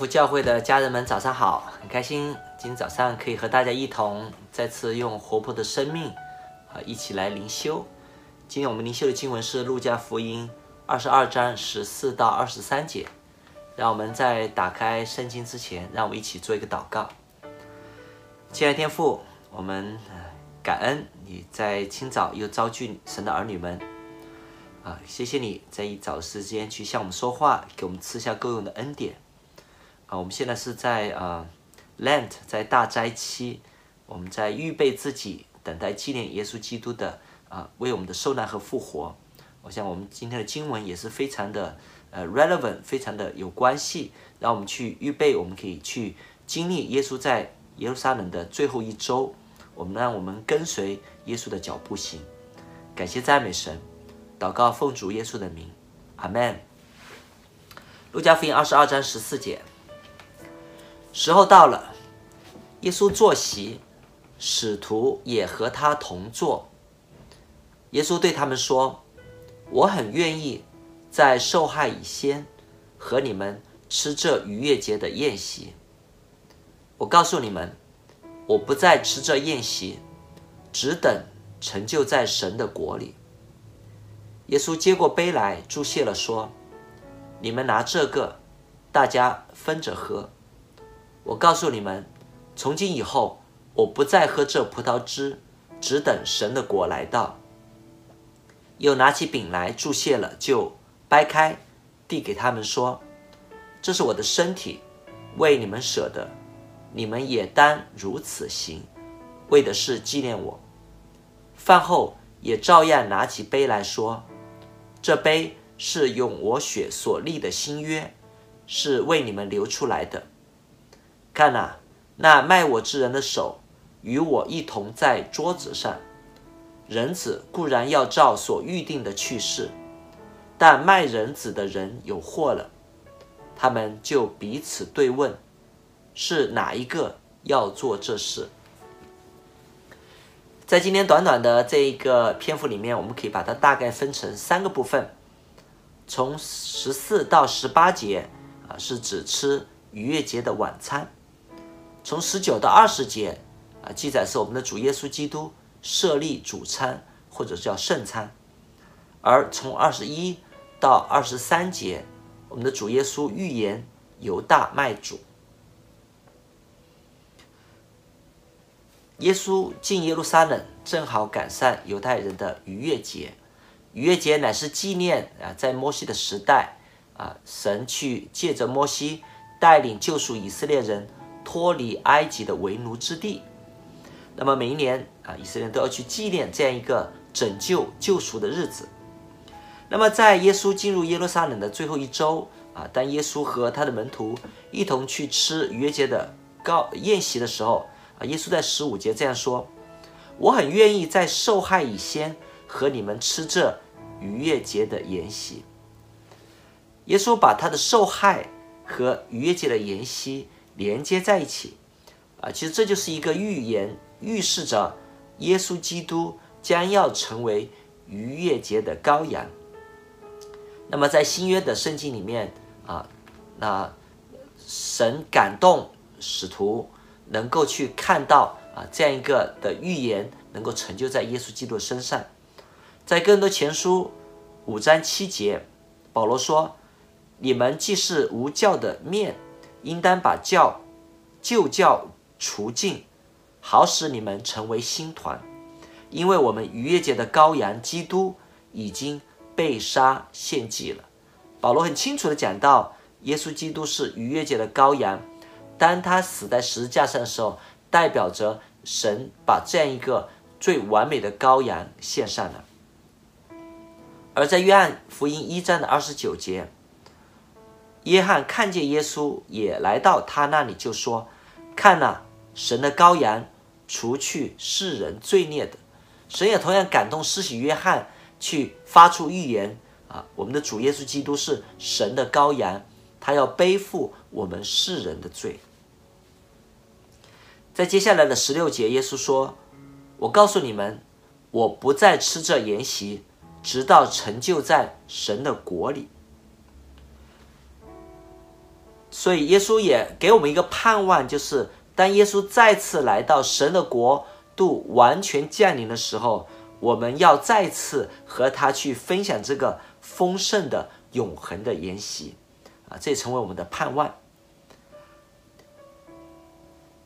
福教会的家人们，早上好！很开心今天早上可以和大家一同再次用活泼的生命啊，一起来灵修。今天我们灵修的经文是《路加福音》二十二章十四到二十三节。让我们在打开圣经之前，让我们一起做一个祷告。亲爱的天父，我们感恩你在清早又召聚神的儿女们啊，谢谢你在一早时间去向我们说话，给我们赐下够用的恩典。啊，我们现在是在啊，Lent，在大斋期，我们在预备自己，等待纪念耶稣基督的啊，为我们的受难和复活。我想我们今天的经文也是非常的呃 relevant，非常的有关系，让我们去预备，我们可以去经历耶稣在耶路撒冷的最后一周。我们让我们跟随耶稣的脚步行。感谢赞美神，祷告奉主耶稣的名，阿门。路加福音二十二章十四节。时候到了，耶稣坐席，使徒也和他同坐。耶稣对他们说：“我很愿意在受害以先和你们吃这逾越节的宴席。我告诉你们，我不再吃这宴席，只等成就在神的国里。”耶稣接过杯来，祝谢了，说：“你们拿这个，大家分着喝。”我告诉你们，从今以后，我不再喝这葡萄汁，只等神的国来到。又拿起饼来，祝谢了，就掰开，递给他们说：“这是我的身体，为你们舍的，你们也当如此行，为的是纪念我。”饭后也照样拿起杯来说：“这杯是用我血所立的新约，是为你们流出来的。”看呐，那卖我之人的手与我一同在桌子上。人子固然要照所预定的去世，但卖人子的人有祸了。他们就彼此对问，是哪一个要做这事？在今天短短的这一个篇幅里面，我们可以把它大概分成三个部分。从十四到十八节啊，是指吃逾越节的晚餐。从十九到二十节，啊，记载是我们的主耶稣基督设立主餐，或者叫圣餐；而从二十一到二十三节，我们的主耶稣预言犹大卖主。耶稣进耶路撒冷，正好赶上犹太人的逾越节。逾越节乃是纪念啊，在摩西的时代啊，神去借着摩西带领救赎以色列人。脱离埃及的为奴之地，那么每一年啊，以色列人都要去纪念这样一个拯救救赎的日子。那么在耶稣进入耶路撒冷的最后一周啊，当耶稣和他的门徒一同去吃逾越节的高宴席的时候啊，耶稣在十五节这样说：“我很愿意在受害以先和你们吃这逾越节的筵席。”耶稣把他的受害和逾越节的筵席。连接在一起，啊，其实这就是一个预言，预示着耶稣基督将要成为逾越节的羔羊。那么在新约的圣经里面啊，那神感动使徒能够去看到啊这样一个的预言能够成就在耶稣基督身上。在哥林多前书五章七节，保罗说：“你们既是无教的面。”应当把教旧教除尽，好使你们成为新团，因为我们逾越节的羔羊基督已经被杀献祭了。保罗很清楚地讲到，耶稣基督是逾越节的羔羊，当他死在十字架上的时候，代表着神把这样一个最完美的羔羊献上了。而在约翰福音一章的二十九节。约翰看见耶稣也来到他那里，就说：“看呐，神的羔羊，除去世人罪孽的。”神也同样感动施洗约翰去发出预言啊，我们的主耶稣基督是神的羔羊，他要背负我们世人的罪。在接下来的十六节，耶稣说：“我告诉你们，我不再吃这筵席，直到成就在神的国里。”所以耶稣也给我们一个盼望，就是当耶稣再次来到神的国度完全降临的时候，我们要再次和他去分享这个丰盛的永恒的筵席啊，这也成为我们的盼望。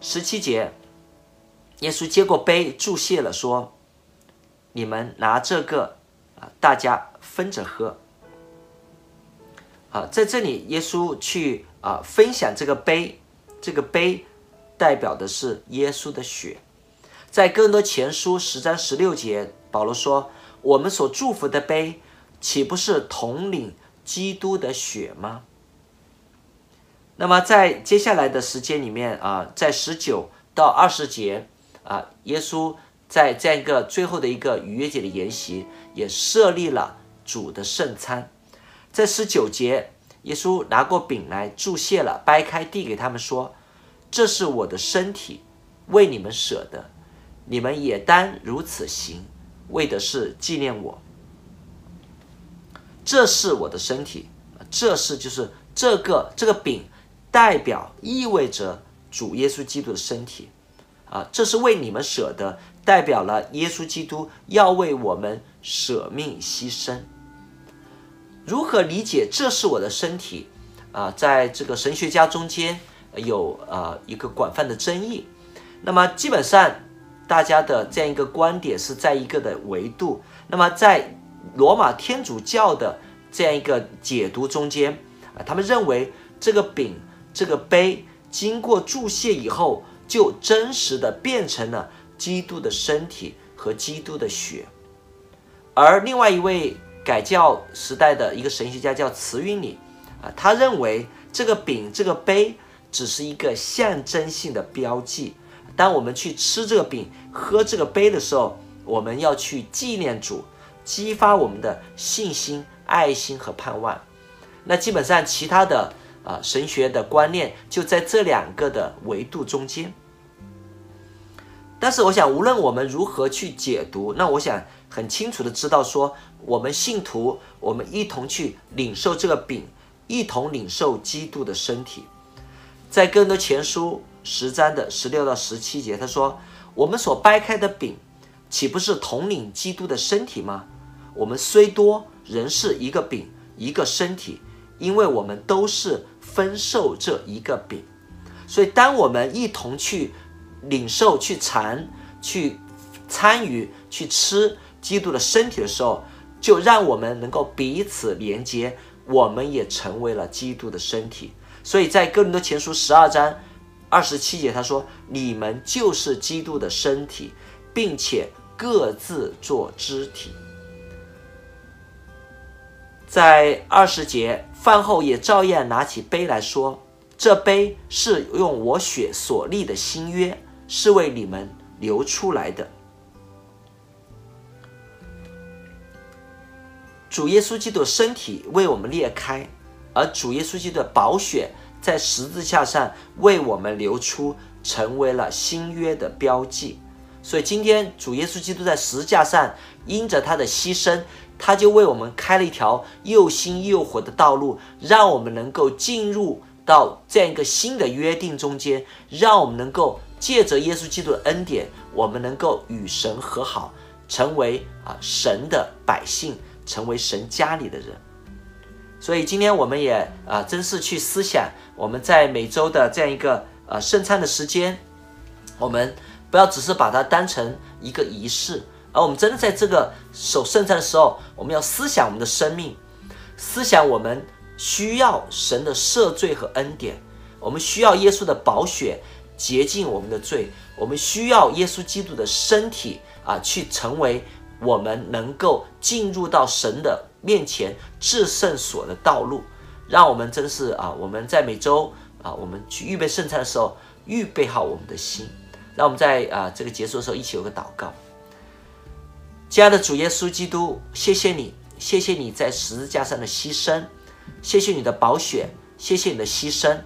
十七节，耶稣接过杯，祝谢了，说：“你们拿这个啊，大家分着喝。”啊，在这里，耶稣去啊分享这个杯，这个杯代表的是耶稣的血。在哥林多前书十章十六节，保罗说：“我们所祝福的杯，岂不是统领基督的血吗？”那么在接下来的时间里面啊，在十九到二十节啊，耶稣在这样一个最后的一个逾越节的筵席，也设立了主的圣餐。在十九节，耶稣拿过饼来祝谢了，掰开递给他们说：“这是我的身体，为你们舍的，你们也当如此行，为的是纪念我。这是我的身体，这是就是这个这个饼。”代表意味着主耶稣基督的身体，啊，这是为你们舍的，代表了耶稣基督要为我们舍命牺牲。如何理解这是我的身体？啊，在这个神学家中间有呃一个广泛的争议。那么基本上大家的这样一个观点是在一个的维度。那么在罗马天主教的这样一个解读中间，啊，他们认为这个饼。这个杯经过祝谢以后，就真实的变成了基督的身体和基督的血。而另外一位改教时代的一个神学家叫慈云里啊，他认为这个饼、这个杯只是一个象征性的标记。当我们去吃这个饼、喝这个杯的时候，我们要去纪念主，激发我们的信心、爱心和盼望。那基本上其他的。啊，神学的观念就在这两个的维度中间。但是，我想，无论我们如何去解读，那我想很清楚的知道说，我们信徒，我们一同去领受这个饼，一同领受基督的身体。在哥林多前书十章的十六到十七节，他说：“我们所掰开的饼，岂不是同领基督的身体吗？我们虽多，仍是一个饼，一个身体。”因为我们都是分受这一个饼，所以当我们一同去领受、去尝、去参与、去吃基督的身体的时候，就让我们能够彼此连接，我们也成为了基督的身体。所以在哥林多前书十二章二十七节，他说：“你们就是基督的身体，并且各自做肢体。”在二十节。饭后也照样拿起杯来说：“这杯是用我血所立的新约，是为你们流出来的。”主耶稣基督身体为我们裂开，而主耶稣基督的宝血在十字架上为我们流出，成为了新约的标记。所以今天主耶稣基督在十字架上，因着他的牺牲。他就为我们开了一条又新又活的道路，让我们能够进入到这样一个新的约定中间，让我们能够借着耶稣基督的恩典，我们能够与神和好，成为啊神的百姓，成为神家里的人。所以今天我们也啊，真是去思想，我们在每周的这样一个呃圣餐的时间，我们不要只是把它当成一个仪式。而我们真的在这个守圣餐的时候，我们要思想我们的生命，思想我们需要神的赦罪和恩典，我们需要耶稣的宝血洁净我们的罪，我们需要耶稣基督的身体啊，去成为我们能够进入到神的面前至圣所的道路。让我们真是啊，我们在每周啊，我们去预备圣餐的时候，预备好我们的心。让我们在啊这个结束的时候一起有个祷告。亲爱的主耶稣基督，谢谢你，谢谢你在十字架上的牺牲，谢谢你的宝血，谢谢你的牺牲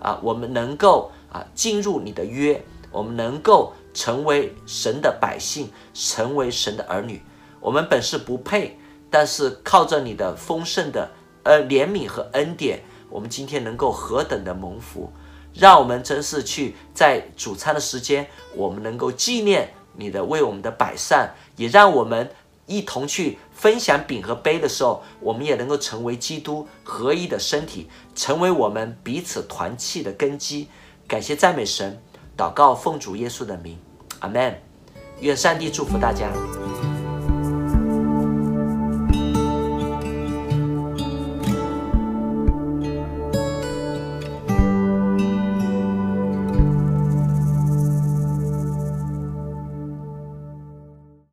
啊！我们能够啊进入你的约，我们能够成为神的百姓，成为神的儿女。我们本是不配，但是靠着你的丰盛的呃怜悯和恩典，我们今天能够何等的蒙福，让我们真是去在主餐的时间，我们能够纪念你的为我们的摆上，也让我们一同去分享饼和杯的时候，我们也能够成为基督合一的身体，成为我们彼此团契的根基。感谢赞美神，祷告奉主耶稣的名，阿门。愿上帝祝福大家。